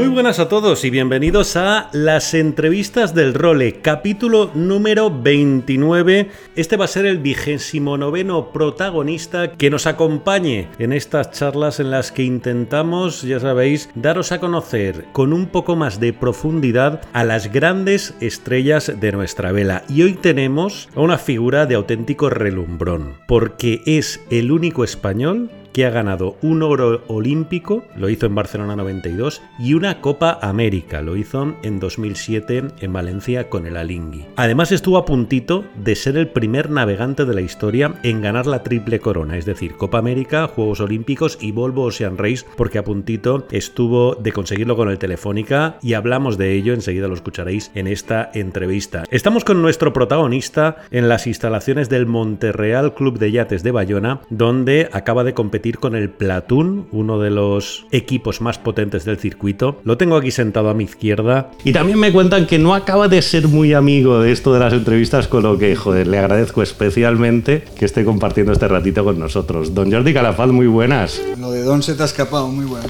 Muy buenas a todos y bienvenidos a las entrevistas del Role, capítulo número 29. Este va a ser el vigésimo noveno protagonista que nos acompañe en estas charlas en las que intentamos, ya sabéis, daros a conocer con un poco más de profundidad a las grandes estrellas de nuestra vela. Y hoy tenemos a una figura de auténtico relumbrón, porque es el único español que ha ganado un oro olímpico, lo hizo en Barcelona 92, y una Copa América, lo hizo en 2007 en Valencia con el Alingui. Además estuvo a puntito de ser el primer navegante de la historia en ganar la triple corona, es decir, Copa América, Juegos Olímpicos y Volvo Ocean Race, porque a puntito estuvo de conseguirlo con el Telefónica y hablamos de ello, enseguida lo escucharéis en esta entrevista. Estamos con nuestro protagonista en las instalaciones del Monterreal Club de Yates de Bayona, donde acaba de competir con el Platoon, uno de los equipos más potentes del circuito. Lo tengo aquí sentado a mi izquierda. Y también me cuentan que no acaba de ser muy amigo de esto de las entrevistas, con lo que, joder, le agradezco especialmente que esté compartiendo este ratito con nosotros. Don Jordi Calafaz, muy buenas. Lo de Don se te ha escapado, muy bueno.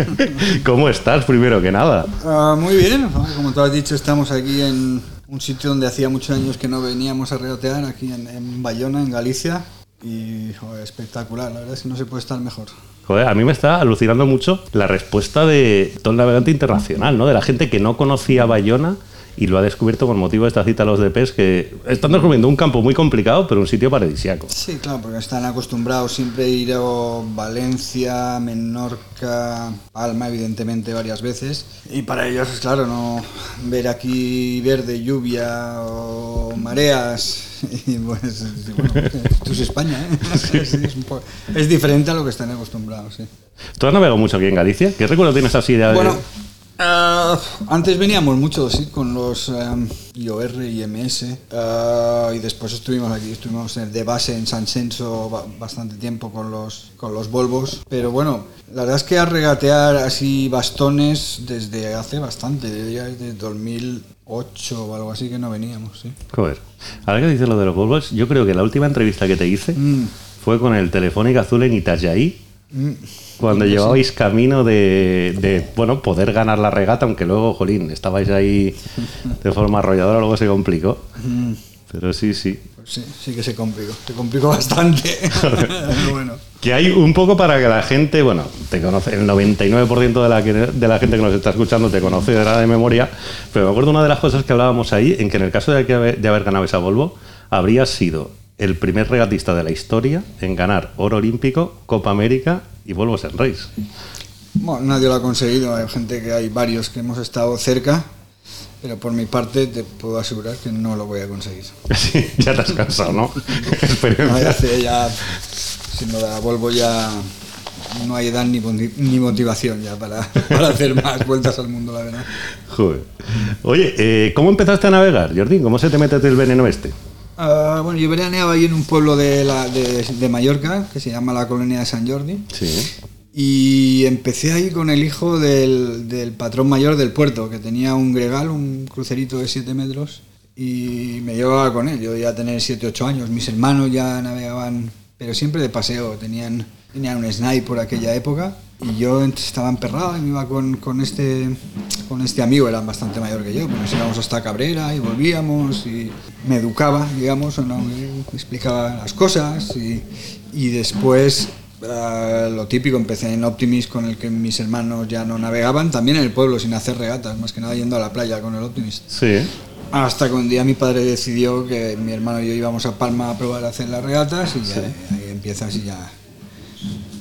¿Cómo estás, primero que nada? Uh, muy bien, como tú has dicho, estamos aquí en un sitio donde hacía muchos años que no veníamos a reotear, aquí en, en Bayona, en Galicia y joder, espectacular, la verdad es que no se puede estar mejor. Joder, a mí me está alucinando mucho la respuesta de todo el navegante internacional, ¿no? De la gente que no conocía Bayona y lo ha descubierto con motivo de esta cita a los DPs, que están descubriendo un campo muy complicado, pero un sitio paradisiaco. Sí, claro, porque están acostumbrados siempre a ir a Valencia, Menorca, Palma, evidentemente, varias veces. Y para ellos, claro, no ver aquí verde, lluvia o mareas. Y pues, bueno, esto es España, ¿eh? Sí. Es, es, poco, es, diferente a lo que están acostumbrados, sí. ¿Tú has navegado mucho aquí en Galicia? ¿Qué recuerdo tienes así de.? Bueno, Uh, antes veníamos mucho sí, con los um, IOR y MS uh, y después estuvimos aquí, estuvimos de base en San Censo bastante tiempo con los, con los Volvos, pero bueno, la verdad es que a regatear así bastones desde hace bastante, ya desde 2008 o algo así que no veníamos. ¿sí? Joder, ahora que dices lo de los Volvos, yo creo que la última entrevista que te hice mm. fue con el Telefónica Azul en Itajaí. Mm. Cuando llevabais camino de, de, bueno, poder ganar la regata, aunque luego, jolín, estabais ahí de forma arrolladora, luego se complicó. Pero sí, sí. Sí, sí que se complicó. Se complicó bastante. bueno. Que hay un poco para que la gente, bueno, te conoce, el 99% de la, que, de la gente que nos está escuchando te conoce de la de memoria, pero me acuerdo una de las cosas que hablábamos ahí, en que en el caso de, que, de haber ganado esa Volvo, habría sido el primer regatista de la historia en ganar oro olímpico, Copa América y Volvo en Race. Bueno, nadie lo ha conseguido, hay gente que hay varios que hemos estado cerca, pero por mi parte te puedo asegurar que no lo voy a conseguir. Sí, ya te has cansado, ¿no? no ya, ya, de la Volvo ya no hay edad ni, ni motivación ya para, para, hacer más vueltas al mundo, la verdad. Joder. Oye, eh, ¿cómo empezaste a navegar, Jordi? ¿Cómo se te mete el veneno este? Uh, bueno, yo veraneaba ahí en un pueblo de, la, de, de, Mallorca que se llama la Colonia de San Jordi. Sí. Y empecé ahí con el hijo del, del, patrón mayor del puerto, que tenía un gregal, un crucerito de 7 metros, y me llevaba con él. Yo ya tener 7, 8 años. Mis hermanos ya navegaban, pero siempre de paseo. Tenían, tenían un snipe por aquella época. Y yo estaba emperrado y me iba con, con, este, con este amigo, era bastante mayor que yo, pues nos íbamos hasta Cabrera y volvíamos y me educaba, digamos, o no, me explicaba las cosas y, y después uh, lo típico, empecé en Optimis con el que mis hermanos ya no navegaban, también en el pueblo sin hacer regatas, más que nada yendo a la playa con el Optimist. Sí. Hasta que un día mi padre decidió que mi hermano y yo íbamos a Palma a probar a hacer las regatas y ya, Sí. ahí empiezas y ya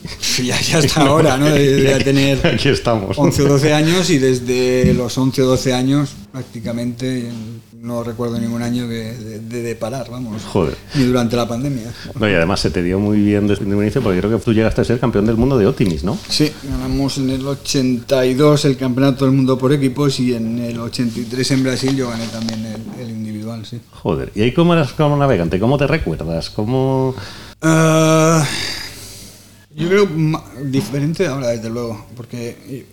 ya, ya hasta ahora, ¿no? De, de tener Aquí estamos. 11 o 12 años y desde los 11 o 12 años prácticamente no recuerdo ningún año de, de- de parar, vamos. Joder. Ni durante la pandemia. No, y además se te dio muy bien desde el inicio porque creo que tú llegaste a ser campeón del mundo de Optimis, ¿no? Sí, ganamos en el 82 el campeonato del mundo por equipos y en el 83 en Brasil yo gané también el, el individual, sí. Joder. ¿Y ahí cómo eras como navegante? ¿Cómo te recuerdas? ¿Cómo...? Ah, yo creo diferente ahora, desde luego, porque eh,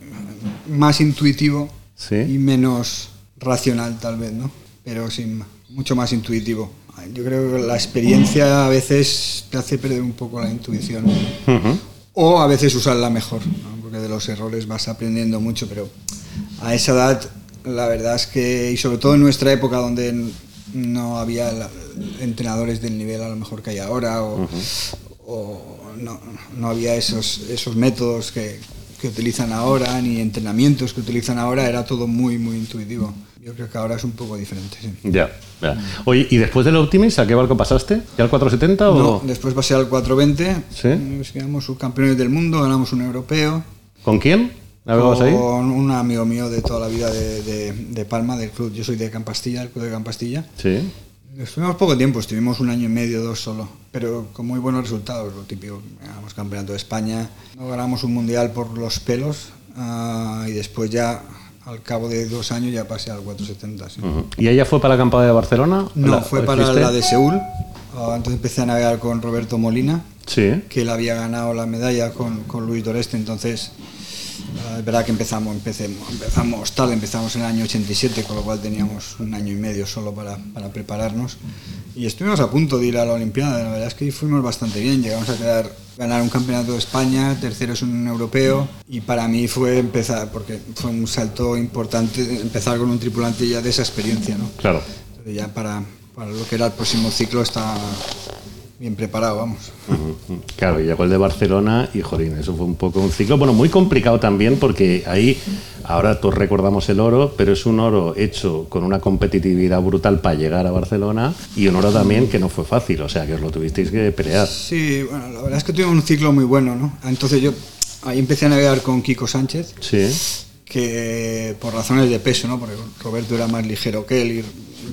más intuitivo Sí. y menos racional tal vez, ¿no? Pero sí, ma- mucho más intuitivo. Yo creo que la experiencia a veces te hace perder un poco la intuición. O a veces usarla mejor, ¿no? porque de los errores vas aprendiendo mucho, pero a esa edad la verdad es que, y sobre todo en nuestra época donde no había entrenadores del nivel a lo mejor que hay ahora, o, o no, no había esos, esos métodos que, que utilizan ahora, ni entrenamientos que utilizan ahora, era todo muy, muy intuitivo. Yo creo que ahora es un poco diferente. sí. Ya, ya. Oye, ¿y después del Optimis a qué barco pasaste? ¿Ya al 470 o...? No, después pasé al 420, Sí. nos quedamos subcampeones del mundo, ganamos un europeo. ¿Con quién? Con un amigo mío de toda la vida de, de- de Palma, del club. Yo soy de Campastilla, el club de Campastilla. Sí. Estuvimos poco tiempo, estuvimos un año y medio, dos solo, pero con muy buenos resultados, lo típico. Ganamos campeonato de España, no ganamos un mundial por los pelos ah, y después ya, al cabo de dos años, ya pasé al 470. sí. ¿Y ella fue para la acampada de Barcelona? No, ¿La- fue para fuiste? la de Seúl. Ah, entonces empecé a navegar con Roberto Molina, Sí. que él había ganado la medalla con, con Luis Doreste, entonces es verdad que empezamos, empecemos, empezamos tarde, empezamos en el año 87, con lo cual teníamos un año y medio solo para, para prepararnos y estuvimos a punto de ir a la Olimpiada, la verdad es que fuimos bastante bien, llegamos a quedar, ganar un campeonato de España, terceros en un europeo y para mí fue empezar, porque fue un salto importante empezar con un tripulante ya de esa experiencia, ¿no? Claro. Entonces ya para, para lo que era el próximo ciclo está bien preparado, vamos. Claro, y llegó el de Barcelona y, jolín, eso fue un poco un ciclo, bueno, muy complicado también porque ahí, ahora todos recordamos el oro, pero es un oro hecho con una competitividad brutal para llegar a Barcelona y un oro también que no fue fácil, o sea, que os lo tuvisteis que pelear. Sí, bueno, la verdad es que tuvimos un ciclo muy bueno, ¿no? Entonces yo ahí empecé a navegar con Kiko Sánchez, Sí, que por razones de peso, ¿no? Porque Roberto era más ligero que él y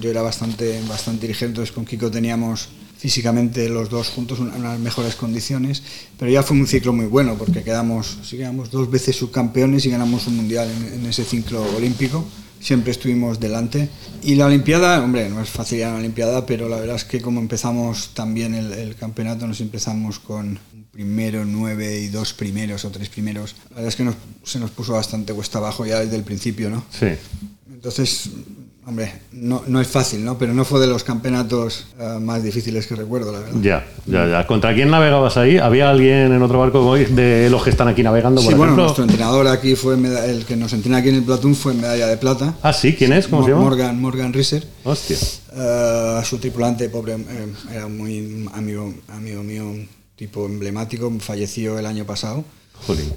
yo era bastante, bastante ligero, entonces con Kiko teníamos físicamente los dos juntos una- unas mejores condiciones, pero ya fue un ciclo muy bueno porque quedamos, sí, quedamos dos veces subcampeones y ganamos un mundial en, en ese ciclo olímpico, siempre estuvimos delante. Y la Olimpiada, hombre, no es fácil la Olimpiada, pero la verdad es que como empezamos también el, el campeonato, nos empezamos con primero, nueve y dos primeros o tres primeros, la verdad es que nos- se nos puso bastante cuesta abajo ya desde el principio, ¿no? sí. Entonces, hombre, no, no es fácil, ¿no? Pero no fue de los campeonatos eh, más difíciles que recuerdo, la verdad. Ya, ya, ya. ¿Contra quién navegabas ahí? ¿Había alguien en otro barco de los que están aquí navegando, Sí, bueno, nuestro entrenador aquí fue el que nos entrena aquí en el Platón fue medalla de plata. Ah, sí, ¿quién es? ¿Cómo se llama? Morgan, Morgan Risser. Hostia. Eh, su tripulante, pobre, eh, era muy amigo, amigo mío, un tipo emblemático, falleció el año pasado. Jolín.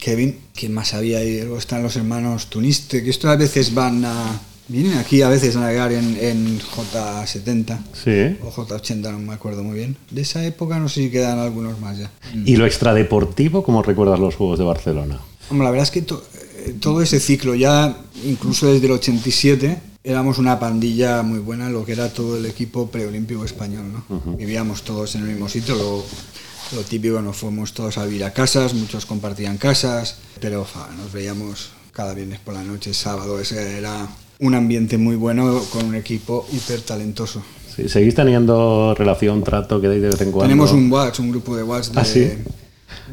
Kevin, ¿quién más había ahí? Luego están los hermanos Tuniste, que estos a veces van a... Vienen aquí a veces a navegar en, en J70 Sí. o J80, no me acuerdo muy bien. De esa época no sé si quedan algunos más ya. ¿Y lo extradeportivo, cómo recuerdas los Juegos de Barcelona? Hombre, la verdad es que to- eh, todo ese ciclo, ya incluso desde el 87, éramos una pandilla muy buena, lo que era todo el equipo preolímpico español. ¿no? Vivíamos todos en el mismo sitio, lo, lo típico, nos fuimos todos a vivir a casas, muchos compartían casas, pero fa, nos veíamos cada viernes por la noche, sábado, ese era un ambiente muy bueno con un equipo hiper talentoso. Sí, ¿Seguís teniendo relación, trato que dais de vez en cuando? Tenemos un WhatsApp, un grupo de WhatsApp de, ¿Ah, sí?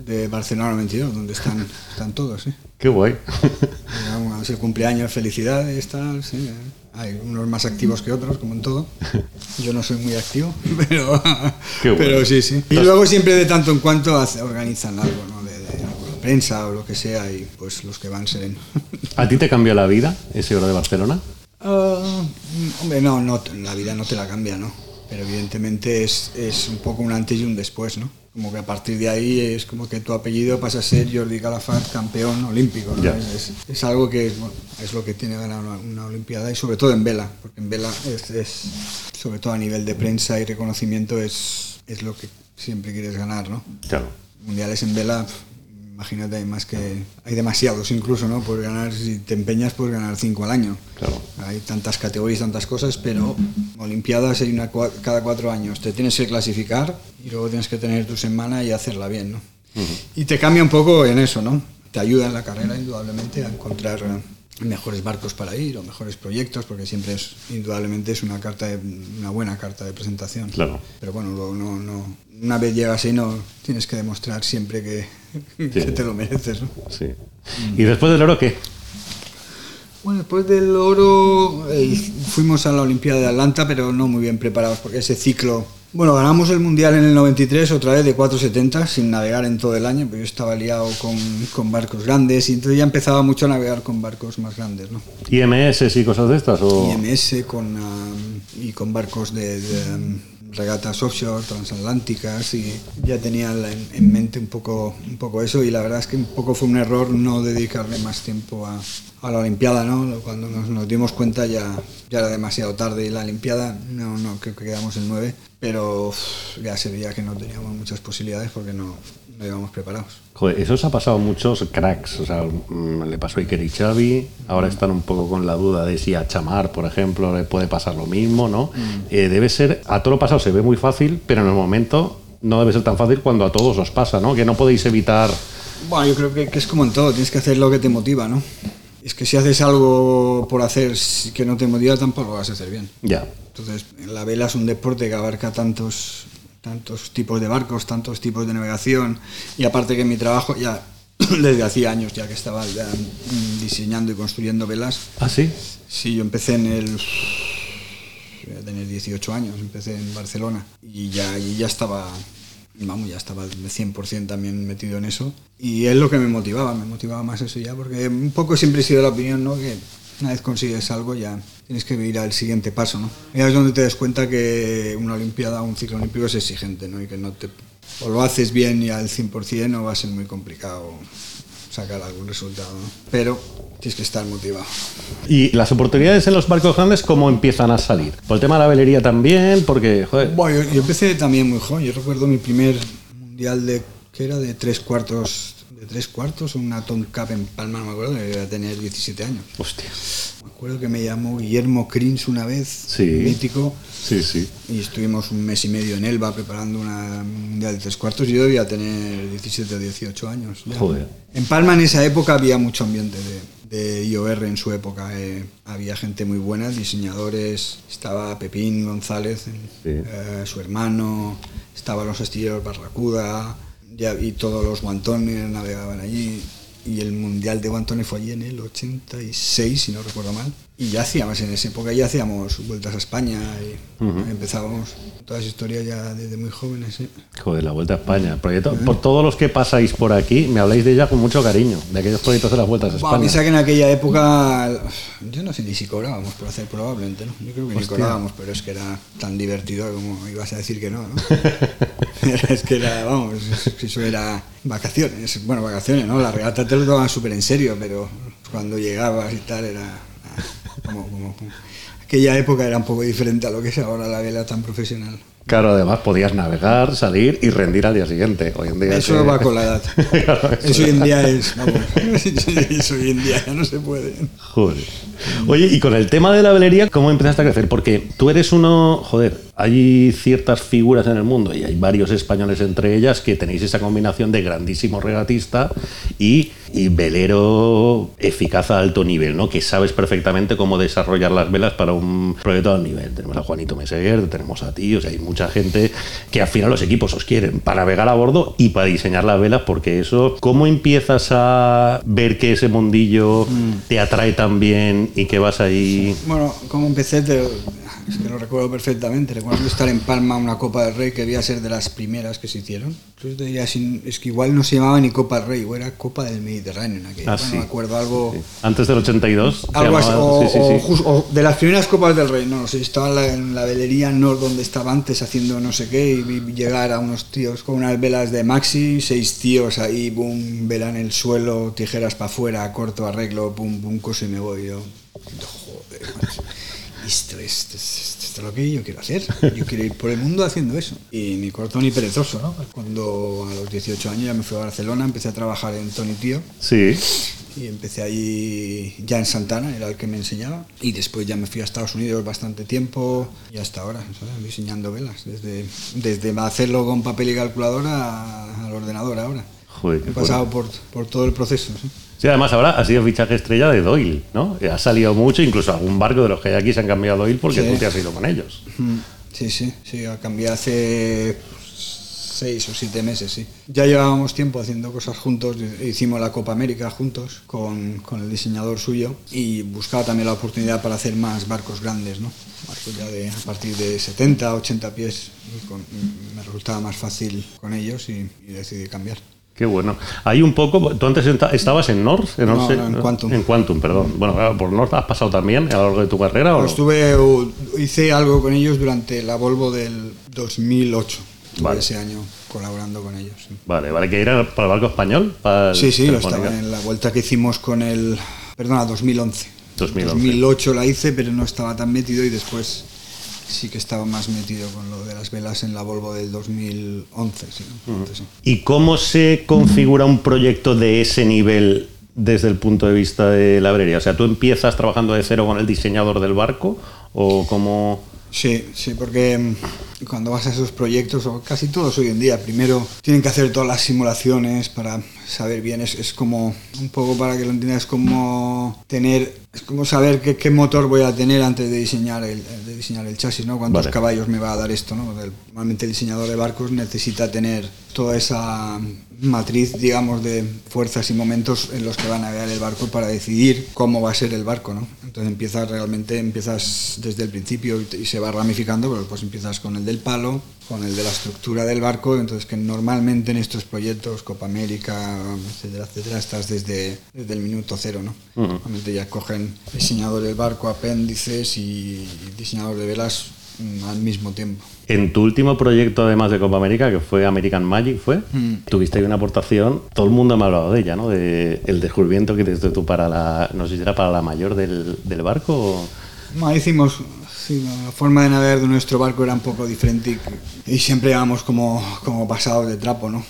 de Barcelona 92, donde están, están todos. ¿sí? Qué guay. Digamos, el cumpleaños, felicidades, tal, sí. eh. Hay unos más activos que otros, como en todo. Yo no soy muy activo, pero, bueno. pero sí, sí. Y luego siempre de tanto en cuanto organizan algo, ¿no? De, de alguna prensa o lo que sea, y pues los que van serán. ¿A ti te cambió la vida ese oro de Barcelona? Ah, hombre, no, no, la vida no te la cambia, ¿no? Pero evidentemente es, es un poco un antes y un después, ¿no? Como que a partir de ahí es como que tu apellido pasa a ser Jordi Calafat, campeón olímpico, ¿no? Es, es algo que es, bueno, es lo que tiene ganar una, una olimpiada y sobre todo en vela, porque en vela es, es, sobre todo a nivel de prensa y reconocimiento es, es lo que siempre quieres ganar, ¿no? Claro. Mundiales en vela, imagínate, hay más que. Hay demasiados incluso, ¿no? Por ganar, si te empeñas, puedes ganar cinco al año. Claro. Hay tantas categorías, tantas cosas, pero Olimpiadas hay una cua- cada cuatro años. Te tienes que clasificar y luego tienes que tener tu semana y hacerla bien, ¿no? Y te cambia un poco en eso, ¿no? Te ayuda en la carrera, indudablemente, a encontrar eh, mejores barcos para ir o mejores proyectos, porque siempre es, indudablemente, es una carta de- una buena carta de presentación. Claro. Pero bueno, luego no, no, una vez llegas ahí, no tienes que demostrar siempre que, que te lo mereces, ¿no? Sí. ¿Y después del oro qué? Bueno, después del oro eh, fuimos a la Olimpiada de Atlanta, pero no muy bien preparados, porque ese ciclo... Bueno, ganamos el Mundial en el 93, otra vez de 470, sin navegar en todo el año, pero yo estaba liado con, con barcos grandes y entonces ya empezaba mucho a navegar con barcos más grandes, ¿no? ¿IMS y cosas de estas? O... IMS con, ah, y con barcos de, de, um, regatas offshore, transatlánticas y ya tenía en, en mente un poco, un poco eso y la verdad es que un poco fue un error no dedicarle más tiempo a, la Olimpiada, ¿no? Cuando nos, dimos cuenta ya, ya era demasiado tarde y la Olimpiada, no, no, creo que quedamos en 9, pero ya se veía que no teníamos muchas posibilidades porque no, no íbamos preparados. Joder, eso os ha pasado a muchos cracks. O sea, mm, le pasó a Iker y Xavi. Ahora están un poco con la duda de si a Chamar, por ejemplo, le puede pasar lo mismo, ¿no? Eh, debe ser, a todo lo pasado se ve muy fácil, pero en el momento no debe ser tan fácil cuando a todos os pasa, ¿no? Que no podéis evitar. Bueno, yo creo que, que es como en todo, tienes que hacer lo que te motiva, ¿no? Es que si haces algo por hacer que no te motiva, tampoco lo vas a hacer bien. Ya. Entonces, la vela es un deporte que abarca tantos, tantos tipos de barcos, tantos tipos de navegación, y aparte que mi trabajo ya desde hacía años ya que estaba ya, mm, diseñando y construyendo velas. ¿Ah, sí? Sí, yo empecé en el... Voy a tener 18 años, empecé en Barcelona y ya, y ya estaba, vamos, ya estaba de 100% también metido en eso. Y es lo que me motivaba, me motivaba más eso ya, porque un poco siempre he sido la opinión, ¿no? Que una vez consigues algo ya tienes que ir al siguiente paso, ¿no? Y es donde te das cuenta que una olimpiada, un ciclo olímpico es exigente, ¿no? Y que no te... O lo haces bien y al 100% o va a ser muy complicado sacar algún resultado, ¿no? Pero tienes que estar motivado. ¿Y las oportunidades en los barcos grandes cómo empiezan a salir? Por el tema de la velería también, porque, joder. Bueno, yo, yo empecé también muy joven. Yo recuerdo mi primer mundial de que era de tres cuartos, de tres cuartos, una Tom Cup en Palma, no me acuerdo, que tener 17 años. Hostia. Me acuerdo que me llamó Guillermo Crins una vez, Sí. mítico, Sí, sí. y estuvimos un mes y medio en Elba preparando una mundial de tres cuartos y yo debía tener 17 o 18 años. ya. Joder. En Palma en esa época había mucho ambiente de, de IOR en su época. eh, había gente muy buena, diseñadores, estaba Pepín González, eh, su hermano, estaban los astilleros Barracuda ya, y todos los guantones navegaban allí. Y el Mundial de Guantones fue allí en el 86, si no recuerdo mal. Y ya hacíamos, en esa época ya hacíamos vueltas a España y empezábamos todas las historias ya desde muy jóvenes. ¿eh? Joder, la vuelta a España. Proyecto, por todos los que pasáis por aquí, me habláis de ella con mucho cariño, de aquellos proyectos de las vueltas a Buah, piensa España. que en aquella época, yo no sé ni si cobrábamos por hacer probablemente, ¿no? Yo creo que ni Hostia. cobrábamos, pero es que era tan divertido como ibas a decir que no, ¿no? es que era, vamos, eso era vacaciones, bueno, vacaciones, ¿no? La regata te lo tomaban súper en serio, pero cuando llegabas y tal era como, como, Aquella época era un poco diferente a lo que es ahora la vela tan profesional. Claro, además podías navegar, salir y rendir al día siguiente. Hoy en día Eso que- va con la edad. Claro, Eso hoy en día es, vamos, eso hoy en día ya no se puede. Joder. Oye, y con el tema de la velería, ¿cómo empezaste a crecer? Porque tú eres uno, joder, hay ciertas figuras en el mundo y hay varios españoles entre ellas que tenéis esa combinación de grandísimo regatista y, y velero eficaz a alto nivel, ¿no? Que sabes perfectamente cómo desarrollar las velas para un proyecto al nivel. Tenemos a Juanito Meseguer, tenemos a ti, o sea, hay mucha gente que al final los equipos os quieren para navegar a bordo y para diseñar las velas, porque eso, ¿cómo empiezas a ver que ese mundillo te atrae tan bien y que vas ahí? Bueno, como empecé, te- es que lo recuerdo perfectamente. Recuerdo estar en Palma una Copa del Rey que debía ser de las primeras que se hicieron. Entonces es que igual no se llamaba ni Copa del Rey, o era Copa del Mediterráneo. En aquella. Ah, Bueno, sí. me acuerdo algo. Sí. Antes del 82. se Algo así, o, de las primeras Copas del Rey, no, no sé, estaba en la, en la velería Nord donde estaba antes haciendo no sé qué y vi llegar a unos tíos con unas velas de maxi, seis tíos ahí, boom, vela en el suelo, tijeras para afuera, corto arreglo, pum, pum, coso y me voy yo. Joder, macho. Esto es, esto, es, esto es lo que yo quiero hacer. Yo quiero ir por el mundo haciendo eso. Y ni corto ni perezoso, ¿no? Cuando a los 18 años ya me fui a Barcelona, empecé a trabajar en Tony Tío. Sí. Y empecé ahí ya en Santana, era el que me enseñaba. Y después ya me fui a Estados Unidos bastante tiempo y hasta ahora, ¿sabes? diseñando velas. Desde, desde hacerlo con papel y calculadora al ordenador ahora. Joder, He pasado por, por todo el proceso. ¿sí? Sí, además ahora ha sido fichaje estrella de Doyle, ¿no? Ha salido mucho, incluso algún barco de los que hay aquí se han cambiado a Doyle porque Sí. tú te has ido con ellos. Mm, Sí, sí, sí, cambié hace seis o siete meses, sí. Ya llevábamos tiempo haciendo cosas juntos, hicimos la Copa América juntos con, con el diseñador suyo y buscaba también la oportunidad para hacer más barcos grandes, ¿no? Barcos ya de a partir de 70, 80 pies, y con- me resultaba más fácil con ellos y, y decidí cambiar. Qué bueno. Hay un poco. ¿Tú antes estabas en North? En, No, North- no, en Quantum. En Quantum, perdón. Bueno, claro, ¿por North has pasado también a lo largo de tu carrera? o no? Pues estuve, hice algo con ellos durante la Volvo del 2008, Estuve Vale. ese año colaborando con ellos. sí. Vale, vale, que era para el barco español. Para Sí, sí, Telefónica. estaba en la vuelta que hicimos con el. Perdona, 2011. 2011. 2008 la hice, pero no estaba tan metido y después sí que estaba más metido con lo de las velas en la Volvo del 2011. Sí, Entonces, sí. ¿Y cómo se configura un proyecto de ese nivel desde el punto de vista de la brería? O sea, ¿tú empiezas trabajando de cero con el diseñador del barco o cómo...? Sí, sí, porque mm, cuando vas a esos proyectos, o casi todos hoy en día, primero tienen que hacer todas las simulaciones para saber bien, es, es como, un poco para que lo entiendas, es como tener, es como saber qué, qué motor voy a tener antes de diseñar el, de diseñar el chasis, ¿no? Cuántos Vale. caballos me va a dar esto, ¿no? Normalmente el diseñador de barcos necesita tener toda esa matriz, digamos, de fuerzas y momentos en los que va a navegar el barco para decidir cómo va a ser el barco, ¿no? Entonces empiezas realmente, empiezas desde el principio y, te- y se va ramificando, pero pues empiezas con el del palo, con el de la estructura del barco, entonces que normalmente en estos proyectos, Copa América, etcétera, etcétera, estás desde, desde el minuto cero, ¿no? Normalmente ya cogen diseñador del barco, apéndices y diseñador de velas mm, al mismo tiempo. En tu último proyecto, además de Copa América, que fue American Magic, ¿fue? Tuviste ahí una aportación, todo el mundo me ha hablado de ella, ¿no? De el descubrimiento que hiciste tú para la, no sé si era para la mayor del, del barco o... No, hicimos, sí, la forma de navegar de nuestro barco era un poco diferente y, y siempre íbamos como, como pasados de trapo, ¿no?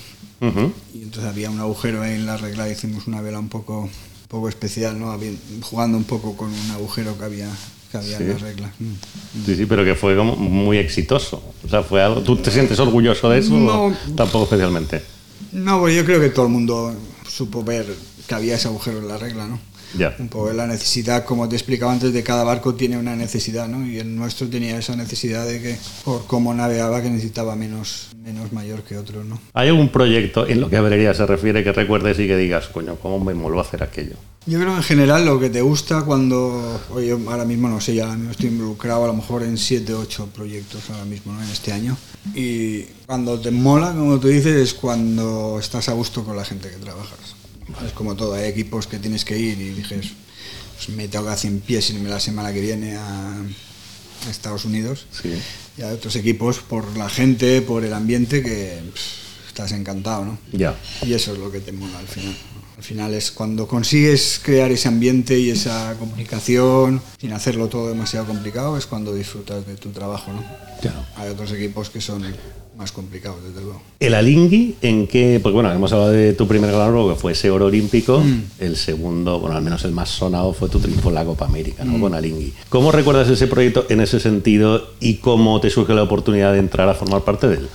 Y entonces había un agujero ahí en la regla y hicimos una vela un poco, un poco especial, ¿no? Había- jugando un poco con un agujero que había, que había en la regla. Mm. Sí, sí, pero que fue como muy exitoso. O sea, fue algo... ¿Tú te sientes orgulloso de eso? No. Tampoco especialmente. No, pues yo creo que todo el mundo supo ver que había ese agujero en la regla, ¿no? Ya. Un poco la necesidad, como te explicaba antes, de cada barco tiene una necesidad, ¿no? Y el nuestro tenía esa necesidad de que, por cómo navegaba, que necesitaba menos, menos mayor que otros, ¿no? ¿Hay algún proyecto en lo que a brería se refiere que recuerdes y que digas, coño, ¿cómo me a hacer aquello? Yo creo que en general lo que te gusta cuando, oye, yo ahora mismo no sé, ya ahora mismo estoy involucrado a lo mejor en 7 o 8 proyectos ahora mismo, ¿no? En este año. Y cuando te mola, como tú dices, es cuando estás a gusto con la gente que trabajas. Es como todo, hay equipos que tienes que ir y dices, pues me tengo que hacer 100 pies irme la semana que viene a, a Estados Unidos. Sí. Y hay otros equipos por la gente, por el ambiente, que pff, estás encantado, ¿no? Ya. Y eso es lo que te mola al final. Al final es cuando consigues crear ese ambiente y esa comunicación sin hacerlo todo demasiado complicado, es cuando disfrutas de tu trabajo, ¿no? Hay otros equipos que son más complicados, desde luego. ¿El Alingui en qué? Porque bueno, hemos hablado de tu primer gran logro, que fue ese oro olímpico. El segundo, bueno, al menos el más sonado fue tu triunfo en la Copa América, ¿no? Con Alingui. ¿Cómo recuerdas ese proyecto en ese sentido y cómo te surge la oportunidad de entrar a formar parte de él?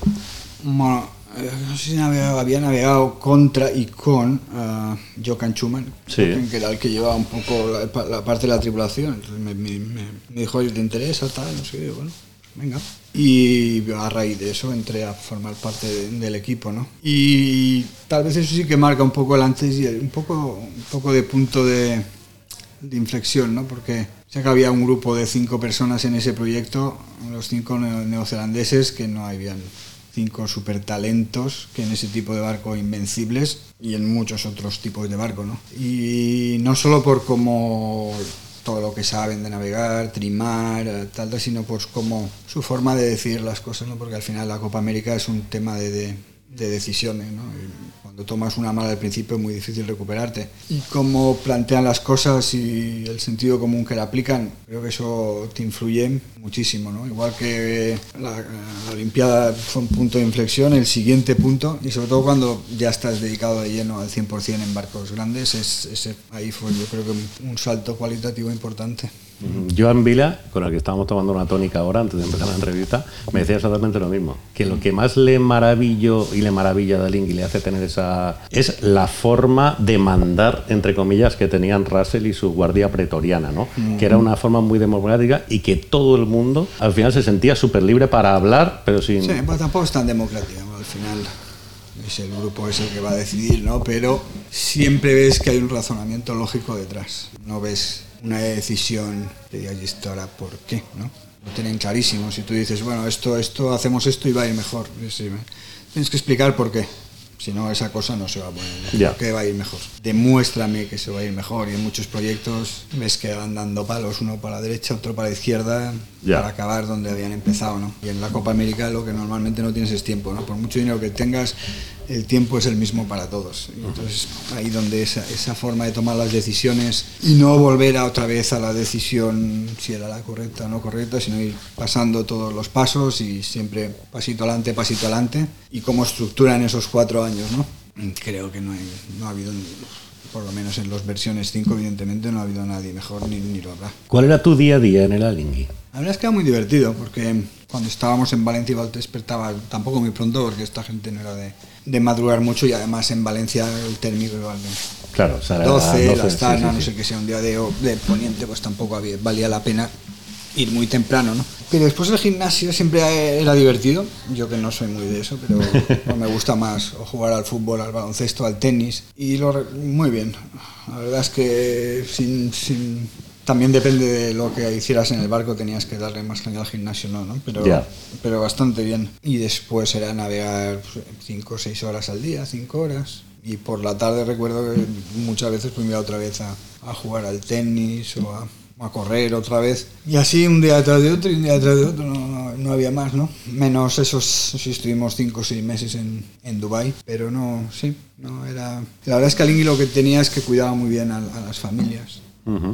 Bueno, eh, no sé si había navegado contra y con uh, Jokan Schumann, Sí. que era el que llevaba un poco la, pa- la parte de la tripulación. Entonces me, me- me- me dijo, oye, ¿te interesa? Tal, no sé. Bueno, venga. Y a raíz de eso entré a formar parte de- del equipo, ¿no? Y tal vez eso sí que marca un poco el antes y un poco, un poco de punto de, inflexión, ¿no? Porque sé que había un grupo de cinco personas en ese proyecto, los cinco neo- neozelandeses, que no habían cinco super talentos que en ese tipo de barco invencibles y en muchos otros tipos de barco, ¿no? Y no solo por cómo todo lo que saben de navegar, trimar, eh, tal, sino por cómo su forma de decir las cosas, ¿no? Porque al final la Copa América es un tema de, de- de decisiones, ¿no? Cuando tomas una mala al principio es muy difícil recuperarte. Y cómo plantean las cosas y el sentido común que la aplican, creo que eso te influye muchísimo. ¿no? Igual que la, la Olimpiada fue un punto de inflexión, el siguiente punto, y sobre todo cuando ya estás dedicado de lleno al 100% en barcos grandes, es, ese, ahí fue yo creo que un salto cualitativo importante. Joan Vila, con el que estábamos tomando una tónica ahora antes de empezar la entrevista, me decía exactamente lo mismo. Que lo que más le maravillo y le maravilla a Link y le hace tener esa. es la forma de mandar, entre comillas, que tenían Russell y su guardia pretoriana, ¿no? Que era una forma muy democrática y que todo el mundo al final se sentía súper libre para hablar, pero sin. Sí, pues tampoco es tan democrática, al final es el grupo es el que va a decidir, ¿no? Pero siempre ves que hay un razonamiento lógico detrás. No ves una decisión de digas, ¿y ahora por qué? ¿no? Lo tienen clarísimo. Si tú dices, bueno, esto, esto, hacemos esto y va a ir mejor. Sí, tienes que explicar por qué. Si no, esa cosa no se va a poner. Ya. ¿Por qué va a ir mejor? Demuéstrame que se va a ir mejor. Y en muchos proyectos ves que van dando palos, uno para la derecha, otro para la izquierda, Ya. para acabar donde habían empezado. ¿no? Y en la Copa América lo que normalmente no tienes es tiempo. ¿no? Por mucho dinero que tengas, el tiempo es el mismo para todos. Y entonces ahí donde esa, esa forma de tomar las decisiones y no volver a otra vez a la decisión si era la correcta o no correcta, sino ir pasando todos los pasos y siempre pasito adelante, pasito adelante. Y cómo estructuran esos cuatro años, ¿no? Creo que no, hay, no ha habido, por lo menos en las versiones 5, evidentemente, no ha habido nadie mejor ni, ni lo habrá. ¿Cuál era tu día a día en el Alingui? La verdad es que era muy divertido porque cuando estábamos en Valencia te despertaba tampoco muy pronto porque esta gente no era de, de madrugar mucho y además en Valencia el térmico igual Claro, o sea, era 12, 12, la sí, Astana, sí, no sé qué sea un día de, de poniente pues tampoco había, valía la pena ir muy temprano, ¿no? Pero después el gimnasio siempre era divertido, yo que no soy muy de eso, pero me gusta más o jugar al fútbol, al baloncesto, al tenis y lo, muy bien. La verdad es que sin, sin- también depende de lo que hicieras en el barco, tenías que darle más caña al gimnasio, ¿no? ¿no? Pero, Ya. pero bastante bien. Y después era navegar 5 o 6 horas al día, 5 horas. Y por la tarde recuerdo que muchas veces pues me iba otra vez a, a jugar al tenis o a, a correr otra vez. Y así un día tras de otro y un día tras de otro no, no- no había más, ¿no? Menos esos, si estuvimos 5 o 6 meses en, en Dubái. Pero no, sí, no era... La verdad es que Alingui lo que tenía es que cuidaba muy bien a, a las familias.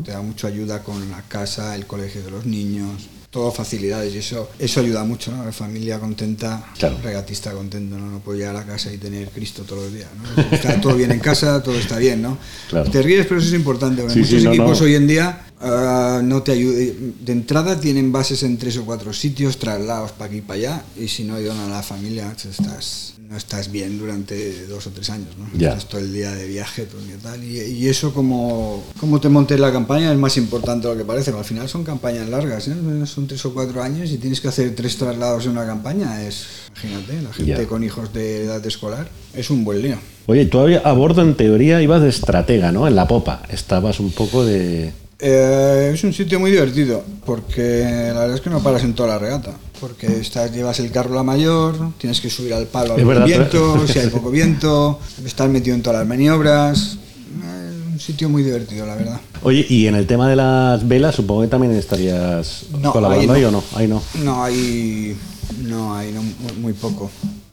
Te da mucha ayuda con la casa, el colegio de los niños, todo facilidades y eso, eso ayuda mucho, ¿no? La familia contenta, Claro. regatista contento, ¿no? No puedo llegar a casa y tener Cristo todos los días, ¿no? Está todo bien en casa, todo está bien, ¿no? Claro. Te ríes, pero eso es importante, porque Sí, sí, muchos no, equipos no. hoy en día ah, no te ayudan. De entrada tienen bases en tres o cuatro sitios, traslados para aquí y para allá, y si no ayudan a la familia, estás, no estás bien durante dos o tres años, ¿no? Ya. Estás todo el día de viaje, todo el tal, y, y eso como, como te montes la campaña es más importante de lo que parece, pero al final son campañas largas, ¿eh? son tres o cuatro años y tienes que hacer tres traslados en una campaña, es, imagínate, la gente Ya. con hijos de edad escolar, es un buen lío. Oye, tú a bordo en teoría ibas de estratega, ¿no? En la popa. Estabas un poco de... Eh, es un sitio muy divertido porque la verdad es que no paras en toda la regata. Porque estás, llevas el carro a la mayor, tienes que subir al palo Es al viento, si hay poco viento, estás metido en todas las maniobras. Eh, un sitio muy divertido, la verdad. Oye, y en el tema de las velas, supongo que también estarías No, colaborando ahí ahí, o no? Ahí no. No, hay, no, hay no, muy, muy poco.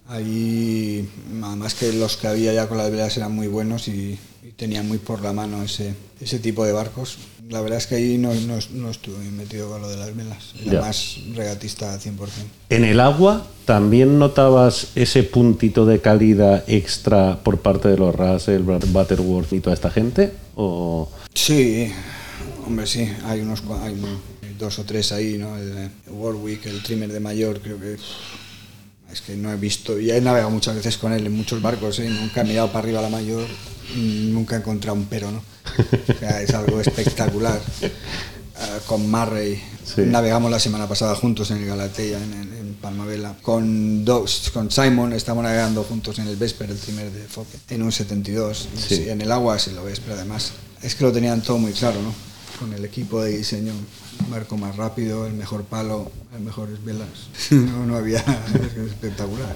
Ahí, nada más que los que había ya con las velas eran muy buenos y, y tenían muy por la mano ese, ese tipo de barcos. La verdad es que ahí no, no, no estuve metido con lo de las velas. Era Ya. más regatista al 100%. En el agua, ¿también notabas ese puntito de calidad extra por parte de los Russell, Butterworth y toda esta gente? ¿O Sí, hombre, sí, hay unos hay dos o tres ahí, ¿no? El, Warwick, el trimmer de mayor, creo que es que no he visto, y he navegado muchas veces con él en muchos barcos, ¿eh? nunca he mirado para arriba a la mayor, nunca he encontrado un pero, ¿no? O sea, es algo espectacular. Ah, con Murray Sí. navegamos la semana pasada juntos en el Galatea, en, en- en Palmavela. Con, dos, con Simon estamos navegando juntos en el Vesper, el primer de Foque, en un 72. Y Sí. en el agua se lo ves, pero además es que lo tenían todo muy claro, ¿no? Con el equipo de diseño, un barco más rápido, el mejor palo, las mejores velas. No, no había, es espectacular.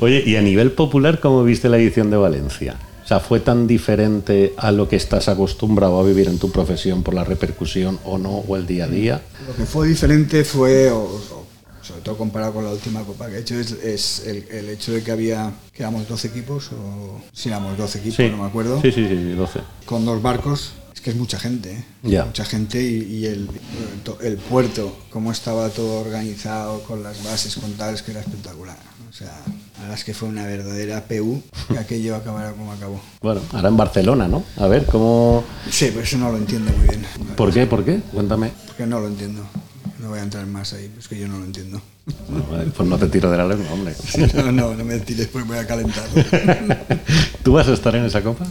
Oye, y a nivel popular, ¿cómo viste la edición de Valencia? O sea, ¿fue tan diferente a lo que estás acostumbrado a vivir en tu profesión por la repercusión o no, o el día a día? Lo que fue diferente fue, o, o sobre todo comparado con la última copa que he hecho, es, es el, el hecho de que había, que éramos 12 equipos, o si éramos 12 equipos, Sí. no me acuerdo, Sí, sí, sí, sí, 12. con dos barcos. Es que es mucha gente, ¿eh? Ya. mucha gente y, y el, el puerto, cómo estaba todo organizado con las bases, con tal, es que era espectacular. O sea, verdad es que fue una verdadera PU que aquello acabara como acabó. Bueno, ahora en Barcelona, ¿no? A ver, ¿cómo...? Sí, pero eso no lo entiendo muy bien. ¿Por qué? ¿Por qué? Cuéntame. Porque no lo entiendo. No voy a entrar más ahí, es que yo no lo entiendo. Bueno, pues no te tiro de la lengua, hombre. No, no, no me tires porque voy a calentar. ¿Tú vas a estar en esa copa?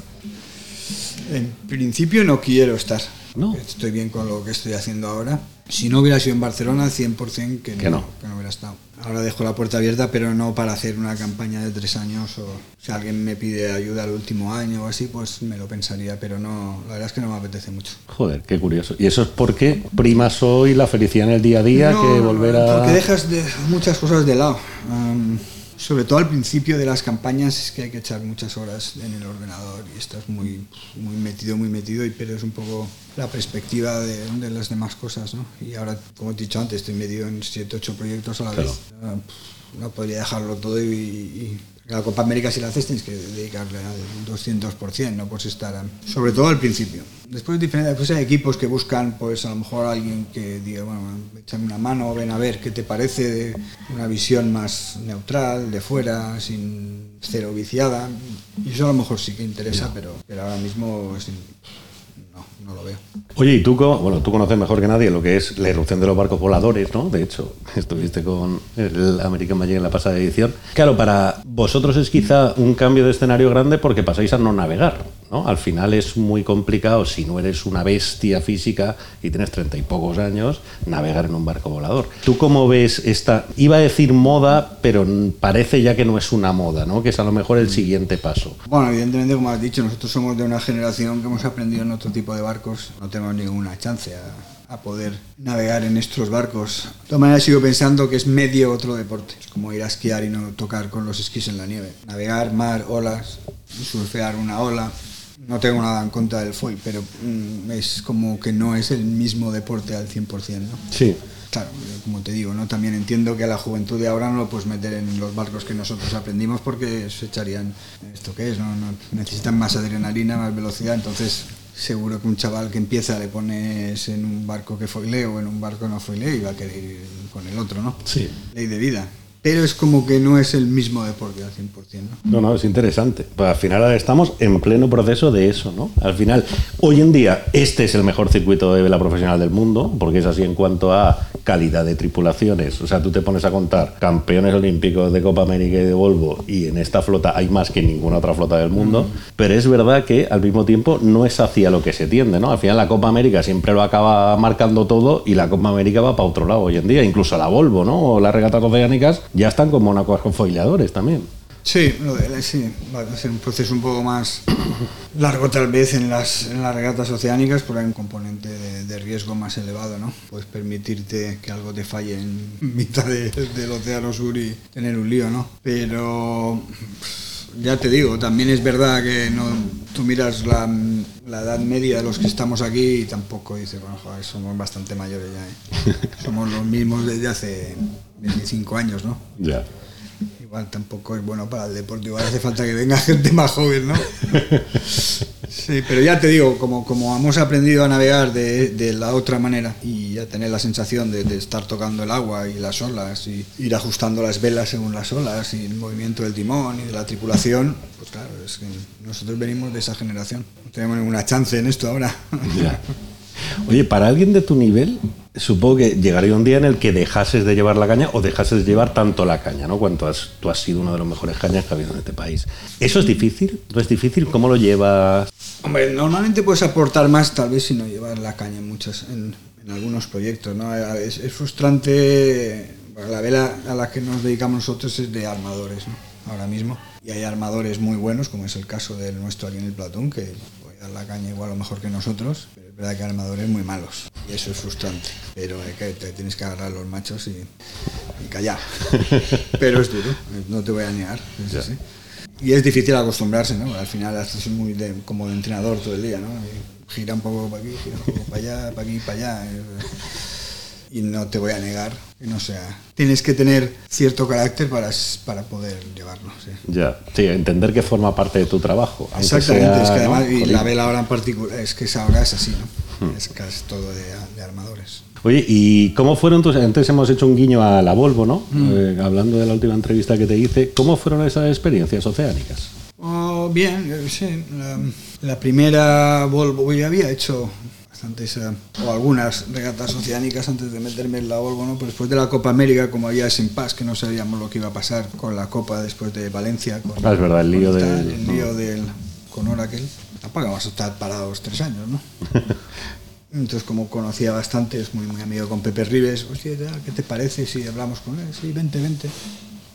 En principio no quiero estar. No. Estoy bien con lo que estoy haciendo ahora. Si no hubiera sido en Barcelona, 100% que no, Que no. que no hubiera estado. Ahora dejo la puerta abierta, pero no para hacer una campaña de tres años o si alguien me pide ayuda el último año o así, pues me lo pensaría, pero no, la verdad es que no me apetece mucho. Joder, qué curioso. ¿Y eso es porque primas hoy la felicidad en el día a día No, que volver a...? Porque dejas de, muchas cosas de lado. Sobre todo al principio de las campañas es que hay que echar muchas horas en el ordenador y estás muy, muy metido, muy metido y pierdes un poco la perspectiva de, de las demás cosas. ¿no? Y ahora, como he dicho antes, estoy metido en 7, 8 proyectos a la Claro. vez. Ah, No podría dejarlo todo y, y- la Copa América si la haces tienes que dedicarle al 200%, no puedes estar sobre todo al principio. Después, después hay equipos que buscan pues a lo mejor alguien que diga, bueno, échame una mano, ven a ver qué te parece de una visión más neutral, de fuera, sin cero viciada. Y eso a lo mejor sí que interesa, pero, pero ahora mismo es- no, lo veo. Oye, y tú, bueno, tú conoces mejor que nadie lo que es la erupción de los barcos voladores, ¿no? De hecho, estuviste con el American Magic en la pasada edición. Claro, para vosotros es quizá un cambio de escenario grande porque pasáis a no navegar, ¿no? Al final es muy complicado, si no eres una bestia física y tienes treinta y pocos años, navegar en un barco volador. ¿Tú cómo ves esta, iba a decir moda, pero parece ya que no es una moda, ¿no? Que es a lo mejor el siguiente paso. Bueno, evidentemente, como has dicho, nosotros somos de una generación que hemos aprendido en otro tipo de barcos. No tenemos ninguna chance a, a poder navegar en estos barcos. De todas maneras, sigo pensando que es medio otro deporte. Es como ir a esquiar y no tocar con los esquís en la nieve. Navegar, mar, olas, surfear una ola. No tengo nada en contra del foil, pero mm, es como que no es el mismo deporte al 100%, ¿no? Sí. Claro, como te digo, ¿no? también entiendo que a la juventud de ahora no lo puedes meter en los barcos que nosotros aprendimos porque se echarían esto que es, ¿no? No- necesitan más adrenalina, más velocidad, entonces seguro que un chaval que empieza le pones en un barco que foile o en un barco que no foile y va a querer ir con el otro, ¿no? Sí. Ley de vida. Pero es como que no es el mismo deporte al 100%, ¿no? No, no, es interesante. Pues al final ahora estamos en pleno proceso de eso, ¿no? Al final, hoy en día, este es el mejor circuito de vela profesional del mundo, porque es así en cuanto a calidad de tripulaciones. O sea, tú te pones a contar campeones olímpicos de Copa América y de Volvo, y en esta flota hay más que en ninguna otra flota del mundo, pero es verdad que al mismo tiempo no es hacia lo que se tiende, ¿no? Al final la Copa América siempre lo acaba marcando todo y la Copa América va para otro lado hoy en día, incluso la Volvo, ¿no? O las regatas oceánicas ya están con foileadores también. Sí, lo de- sí, va a ser un proceso un poco más largo tal vez en las, en las regatas oceánicas, porque hay un componente de, de riesgo más elevado, ¿no? Puedes permitirte que algo te falle en mitad de- del océano sur y tener un lío, ¿no? Pero ya te digo, también es verdad que no, tú miras la, la edad media de los que estamos aquí y tampoco dices, bueno, joder, somos bastante mayores ya, ¿eh? Somos los mismos desde hace 25 años, ¿no? Ya. Igual tampoco es bueno para el deporte, igual hace falta que venga gente más joven, ¿no? Sí, pero ya te digo, como, como hemos aprendido a navegar de, de la otra manera y a tener la sensación de, de estar tocando el agua y las olas y ir ajustando las velas según las olas y el movimiento del timón y de la tripulación, pues claro, es que nosotros venimos de esa generación. No tenemos ninguna chance en esto ahora. Oye, para alguien de tu nivel, supongo que llegaría un día en el que dejases de llevar la caña o dejases de llevar tanto la caña, ¿no? Cuanto has, tú has sido uno de los mejores cañas que ha habido en este país. ¿Eso es difícil? ¿No es difícil? ¿Cómo lo llevas? Hombre, normalmente puedes aportar más tal vez si no llevas la caña en muchas, en, algunos proyectos, ¿no? Es, es frustrante, la vela a la que nos dedicamos nosotros es de armadores, ¿no? Ahora mismo. Y hay armadores muy buenos, como es el caso del nuestro aquí en el Platón, que puede dar la caña igual o mejor que nosotros, verdad que armadores muy malos. Y eso es frustrante. Pero que, te tienes que agarrar los machos y, y callar. pero es duro, no te voy a negar. es así. Y es difícil acostumbrarse, ¿no? Al final haces muy de, como de entrenador todo el día, ¿no? Y gira un poco para aquí, gira un poco para allá, para aquí, para allá. Y no te voy a negar que no sea. Tienes que tener cierto carácter para, para poder llevarlo. Sí. Ya, sí, entender que forma parte de tu trabajo. Exactamente, es que además, y la vela ahora en particular, es que esa ahora es así, ¿no? Hmm. Es casi todo de, de, armadores. Oye, ¿y cómo fueron tus.? Entonces hemos hecho un guiño a la Volvo, ¿no? Hmm. Eh, hablando de la última entrevista que te hice, ¿cómo fueron esas experiencias oceánicas? Oh, bien, eh, sí. La, la primera Volvo, yo había hecho bastantes, eh, o algunas regatas oceánicas antes de meterme en la Volvo, ¿no? Pero después de la Copa América, como había ese paz que no sabíamos lo que iba a pasar con la Copa después de Valencia. Con, ah, es verdad, el lío, del, el lío del, con Oracle. Tampoco vamos a estar parados tres años, ¿no? Entonces, como conocía bastante, es muy, muy amigo con Pepe Rives, hostia, ¿qué te parece si hablamos con él? Sí, vente, vente.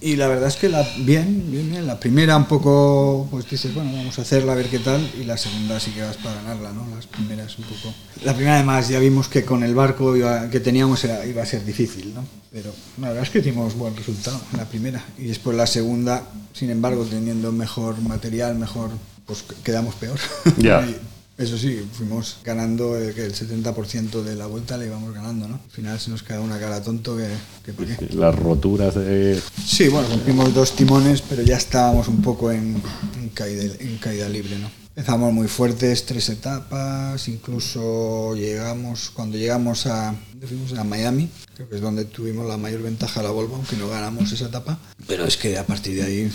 Y la verdad es que la, bien, bien, bien, la primera un poco, pues dices, bueno, vamos a hacerla a ver qué tal, y la segunda sí que vas para ganarla, ¿no? Las primeras un poco... La primera además ya vimos que con el barco que teníamos iba a ser difícil, ¿no? Pero la verdad es que hicimos buen resultado en la primera, y después la segunda, sin embargo, teniendo mejor material, mejor, pues quedamos peor. Ya. Eso sí, fuimos ganando el, el 70% de la vuelta, le íbamos ganando, ¿no? Al final se nos quedó una cara tonto que, que Las roturas de... Sí, bueno, rompimos dos timones, pero ya estábamos un poco en, en, caída, en caída libre, ¿no? Empezamos muy fuertes, tres etapas, incluso llegamos, cuando llegamos a, fuimos a Miami, creo que es donde tuvimos la mayor ventaja la Volvo, aunque no ganamos esa etapa, pero es que a partir de ahí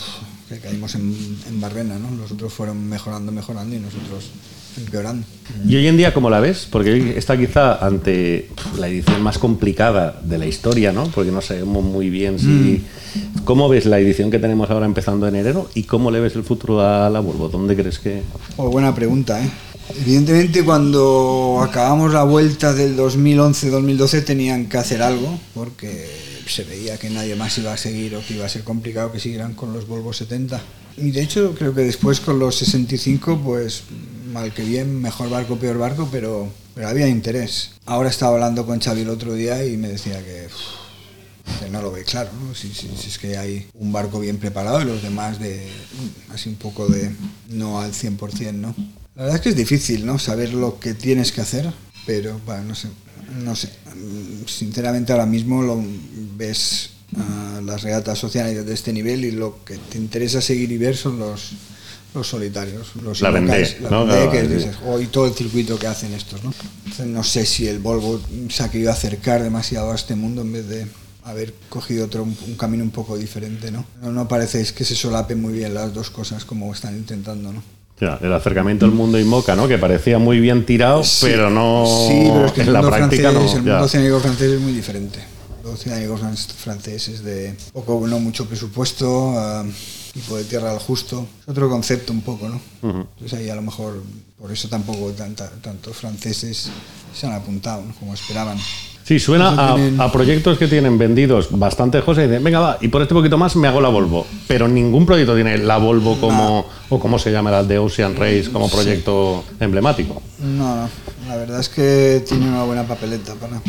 caímos en, en barrena, ¿no? Los otros fueron mejorando, mejorando y nosotros empeorando. ¿Y hoy en día cómo la ves? Porque está quizá ante la edición más complicada de la historia, ¿no? Porque no sabemos muy bien si... Mm. ¿Cómo ves la edición que tenemos ahora empezando en enero y cómo le ves el futuro a la Volvo? ¿Dónde crees que...? Oh, buena pregunta, ¿eh? Evidentemente cuando acabamos la vuelta del 2011-2012 tenían que hacer algo porque se veía que nadie más iba a seguir o que iba a ser complicado que siguieran con los Volvo 70. Y de hecho creo que después con los 65 pues mal que bien, mejor barco, peor barco, pero, pero había interés. Ahora estaba hablando con Xavi el otro día y me decía que, no lo ve claro, ¿no? Si, si, es que hay un barco bien preparado y los demás de así un poco de no al 100%, ¿no? La verdad es que es difícil, ¿no? Saber lo que tienes que hacer, pero bueno, no sé, no sé. Sinceramente ahora mismo lo ves uh, las regatas sociales de este nivel y lo que te interesa seguir y ver son los los solitarios, los la vendé, ¿no? y todo el circuito que hacen estos, ¿no? no sé si el Volvo se ha querido acercar demasiado a este mundo en vez de haber cogido otro un, camino un poco diferente, ¿no? No, no parece que se solapen muy bien las dos cosas como están intentando, ¿no? Ya, el acercamiento al mundo Inmoca, ¿no? Que parecía muy bien tirado, pero no sí, pero es que en la práctica no. El mundo oceánico francés es muy diferente. El oceánico francés es de poco, no mucho presupuesto. Uh, tipo de tierra al justo. Es otro concepto un poco, ¿no? Entonces ahí a lo mejor por eso tampoco tanta, tantos franceses se han apuntado como esperaban. Sí, suena a, proyectos que tienen vendidos bastante cosas y dicen, venga, va, y por este poquito más me hago la Volvo. Pero ningún proyecto tiene la Volvo como, o como se llama la de Ocean Race, como proyecto emblemático. No, no, la verdad es que tiene una buena papeleta para,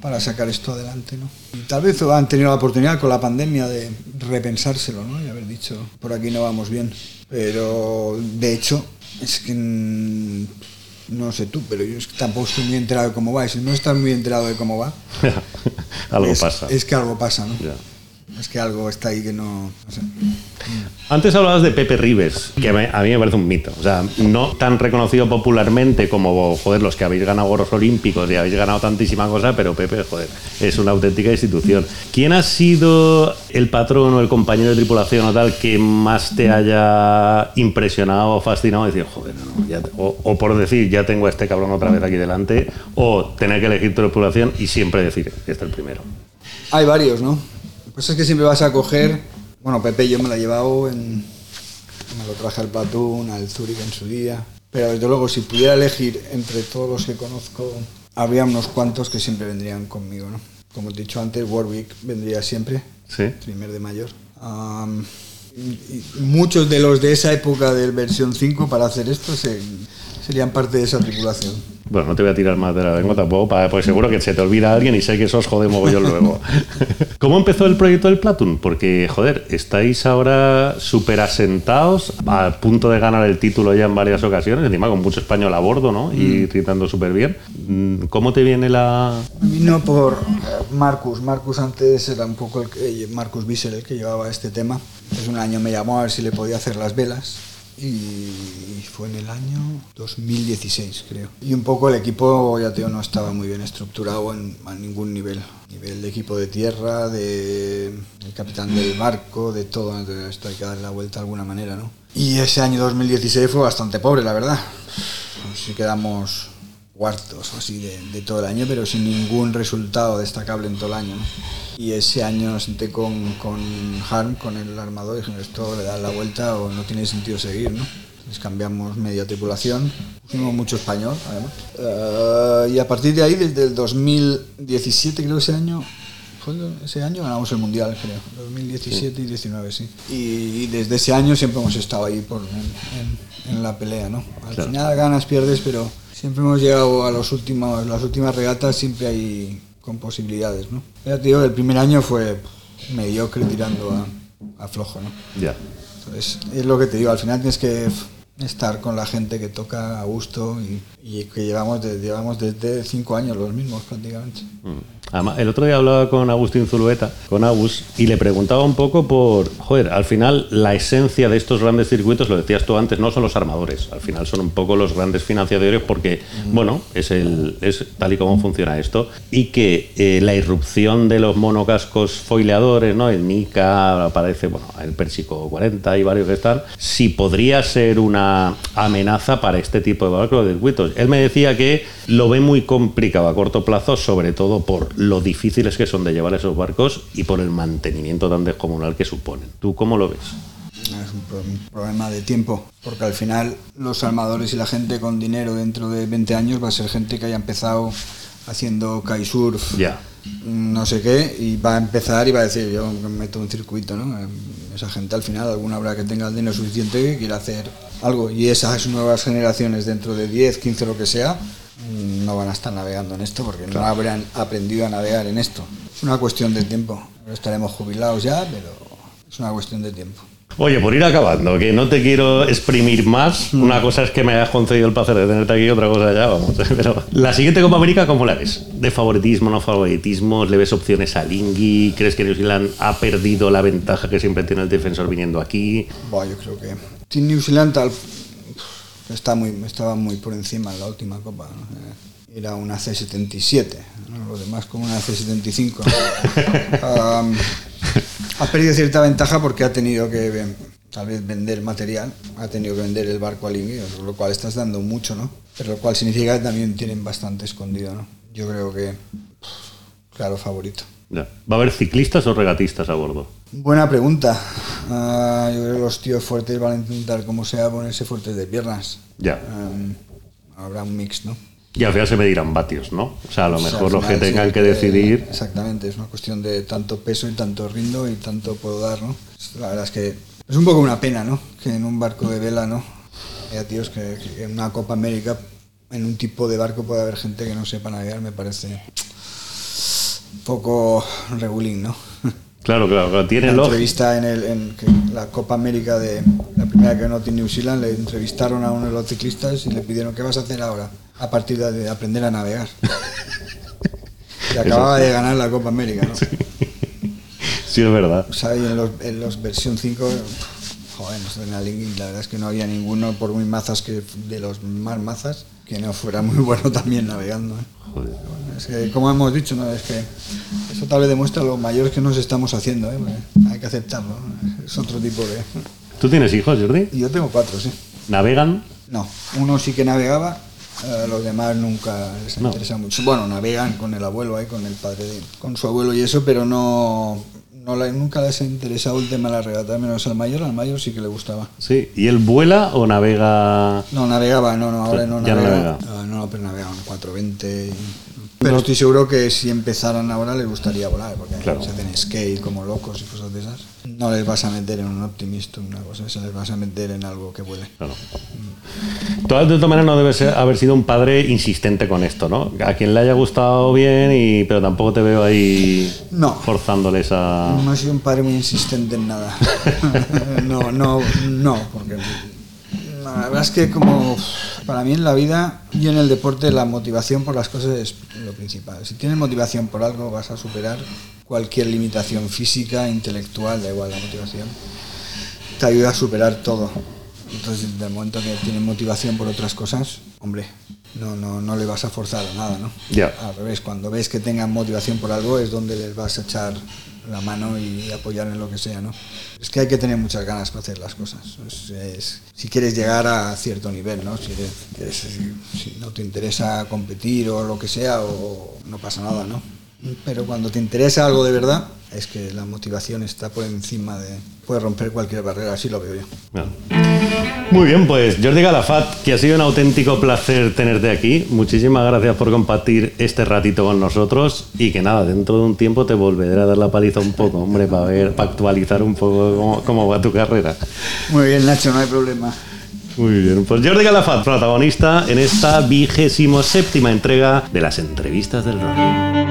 para sacar esto adelante. ¿no? tal vez han tenido la oportunidad con la pandemia de repensárselo ¿no? y dicho, por aquí no vamos bien. Pero de hecho, es que no sé tú, pero yo tampoco estoy muy enterado de cómo va. Y si no estás muy enterado de cómo va, algo pasa. Es que algo pasa, ¿no? Es que algo está ahí que no, sé. Antes hablabas de Pepe Rives, que a mí me parece un mito. O sea, no tan reconocido popularmente como, joder, los que habéis ganado goros olímpicos y habéis ganado tantísima cosa, pero Pepe, joder, es una auténtica institución. ¿Quién ha sido el patrón o el compañero de tripulación o tal que más te haya impresionado o fascinado? Decir, joder, o, o, por decir, ya tengo a este cabrón otra vez aquí delante, o tener que elegir tu tripulación y siempre decir, este es el primero. Hay varios, ¿no? Pues es que siempre vas a coger. Bueno, Pepe yo me lo he llevado en. Me lo traje al Platón, al Zurich en su día. Pero desde luego, si pudiera elegir entre todos los que conozco, habría unos cuantos que siempre vendrían conmigo, ¿no? Como he dicho antes, Warwick vendría siempre. Sí. Primer de mayor. muchos de los de esa época del versión 5 para hacer esto serían parte de esa tripulación. Bueno, no te voy a tirar más de la lengua tampoco, porque seguro que se te olvida alguien y sé que eso os jode mogollón luego. ¿Cómo empezó el proyecto del Platoon? Porque, joder, estáis ahora súper asentados, a punto de ganar el título ya en varias ocasiones, encima con mucho español a bordo, ¿no? Y gritando súper bien. Mm, ¿Cómo te viene la...? Vino por eh, Marcus. Marcus antes era un poco el que, Marcus Bissell el que llevaba este tema. Entonces un año me llamó a ver si le podía hacer las velas y fue en el año 2016 creo. Y un poco el equipo, ya te no estaba muy bien estructurado en, a ningún nivel. Nivel de equipo de tierra, de el capitán del barco, de todo. Esto hay que darle la vuelta de alguna manera, ¿no? Y ese año 2016 fue bastante pobre, la verdad. Si quedamos cuartos o así de, de, todo el año, pero sin ningún resultado destacable en todo el año. ¿no? Y ese año nos senté con, con Harm, con el armador, y dije, esto le da la vuelta o no tiene sentido seguir, ¿no? Entonces cambiamos media tripulación, pusimos mucho español, además. Uh, y a partir de ahí, desde el 2017, creo que ese año, ese año ganamos el mundial, creo. 2017 sí. y 19, sí. Y, y, desde ese año siempre hemos estado ahí por, en, en, en la pelea, ¿no? Al claro. final ganas, pierdes, pero siempre hemos llegado a los últimos, las últimas regatas, siempre hay con posibilidades, ¿no? Ya te digo, el primer año fue mediocre tirando a, a flojo, ¿no? Ya. Yeah. Entonces, es lo que te digo, al final tienes que estar con la gente que toca a gusto y, y que llevamos, de, llevamos desde cinco años los mismos prácticamente. Mm. Además, el otro día hablaba con Agustín Zulueta, con Agus, y le preguntaba un poco por, joder, al final la esencia de estos grandes circuitos, lo decías tú antes, no son los armadores, al final son un poco los grandes financiadores porque, mm. bueno, es, el, es tal y como funciona esto, y que eh, la irrupción de los monocascos foileadores, ¿no? El Nika, aparece, bueno, el Persico 40 y varios que están, si podría ser una amenaza para este tipo de barcos de circuitos. Él me decía que lo ve muy complicado a corto plazo, sobre todo por lo difíciles que son de llevar esos barcos y por el mantenimiento tan descomunal que suponen. ¿Tú cómo lo ves? Es un problema de tiempo, porque al final los armadores y la gente con dinero dentro de 20 años va a ser gente que haya empezado haciendo kitesurf, yeah. no sé qué, y va a empezar y va a decir, yo me meto un circuito, ¿no? Esa gente al final, alguna habrá que tenga el dinero suficiente que quiera hacer algo, y esas nuevas generaciones dentro de 10, 15, lo que sea, no van a estar navegando en esto porque claro. no habrán aprendido a navegar en esto. Es una cuestión de tiempo. Estaremos jubilados ya, pero es una cuestión de tiempo. Oye, por ir acabando, que no te quiero exprimir más. Mm. Una cosa es que me hayas concedido el placer de tenerte aquí, otra cosa ya, vamos. Pero la siguiente Copa América, ¿cómo la ves? ¿De favoritismo, no favoritismo? ¿Le ves opciones a Lingui? ¿Crees que New Zealand ha perdido la ventaja que siempre tiene el defensor viniendo aquí? Bueno, yo creo que Team New Zealand está muy, estaba muy por encima en la última copa. ¿no? Era una C77, ¿no? los demás como una C75. um, ha perdido cierta ventaja porque ha tenido que tal vez vender material, ha tenido que vender el barco al Ingui, lo cual estás dando mucho, ¿no? Pero lo cual significa que también tienen bastante escondido, ¿no? Yo creo que, claro, favorito. Ya. ¿Va a haber ciclistas o regatistas a bordo? Buena pregunta. Uh, yo creo que los tíos fuertes van a intentar, como sea, ponerse fuertes de piernas. Ya. Um, habrá un mix, ¿no? Y al final se medirán vatios, ¿no? O sea, a lo mejor o sea, los que tengan que decidir. Exactamente, es una cuestión de tanto peso y tanto rindo y tanto puedo dar, ¿no? La verdad es que es un poco una pena, ¿no? Que en un barco de vela, ¿no? Haya tíos que, que en una Copa América, en un tipo de barco puede haber gente que no sepa navegar, me parece un poco regulín, ¿no? Claro, claro, claro. tiene Una entrevista en, el, en la Copa América de la primera que no tiene New Zealand, le entrevistaron a uno de los ciclistas y le pidieron, ¿qué vas a hacer ahora? A partir de aprender a navegar. y acababa de ganar la Copa América, ¿no? Sí, sí es verdad. O sea, y en los, en los versión 5, joder, en la, la verdad es que no había ninguno, por muy mazas que de los más mazas, que no fuera muy bueno también navegando. ¿eh? Joder. Es que, como hemos dicho, ¿no? es que eso tal vez demuestra lo mayores que nos estamos haciendo. ¿eh? Hay que aceptarlo. ¿no? Es otro tipo de. ¿Tú tienes hijos, Jordi? Yo tengo cuatro, sí. ¿Navegan? No, uno sí que navegaba, eh, los demás nunca les No. interesa mucho. Bueno, navegan con el abuelo ahí, con el padre, de- con su abuelo y eso, pero no, no la- nunca les ha interesado el tema de la regata, menos al mayor, al mayor sí que le gustaba. Sí. ¿Y él vuela o navega? No, navegaba, no, no, ahora no Ya no navega. navega. Ah, no, pero navegaba en 420. y- Pero estoy seguro que si empezaran ahora les gustaría volar, porque Claro. se hacen skate como locos y cosas de esas. No les vas a meter en un optimista una cosa, se les vas a meter en algo que vuele. Claro. Tú, de todas maneras, no debes haber sido un padre insistente con esto, ¿no? A quien le haya gustado bien, y, pero tampoco te veo ahí No. forzándoles a. No he sido un padre muy insistente en nada. no, no, no, porque la verdad es que como para mí en la vida y en el deporte la motivación por las cosas es lo principal. Si tienes motivación por algo vas a superar cualquier limitación física, intelectual, da igual la motivación. Te ayuda a superar todo. Entonces, desde el momento que tienes motivación por otras cosas, hombre, no, no, no le vas a forzar a nada, ¿no? Ya. Al revés, cuando ves que tengan motivación por algo es donde les vas a echar la mano y apoyar en lo que sea, ¿no? Es que hay que tener muchas ganas para hacer las cosas. Si quieres llegar a cierto nivel, ¿no? Si, eres- quieres- si no te interesa competir o lo que sea, o no pasa nada, ¿no? Pero cuando te interesa algo de verdad, es que la motivación está por encima de... Puede romper cualquier barrera, así lo veo yo. Bueno. Muy bien, pues Jordi Galafat, que ha sido un auténtico placer tenerte aquí. Muchísimas gracias por compartir este ratito con nosotros y que nada, dentro de un tiempo te volveré a dar la paliza un poco, hombre, para ver, para actualizar un poco cómo, cómo va tu carrera. Muy bien, Nacho, no hay problema. Muy bien, pues Jordi Galafat, protagonista en esta vigésimo séptima entrega de las entrevistas del rol.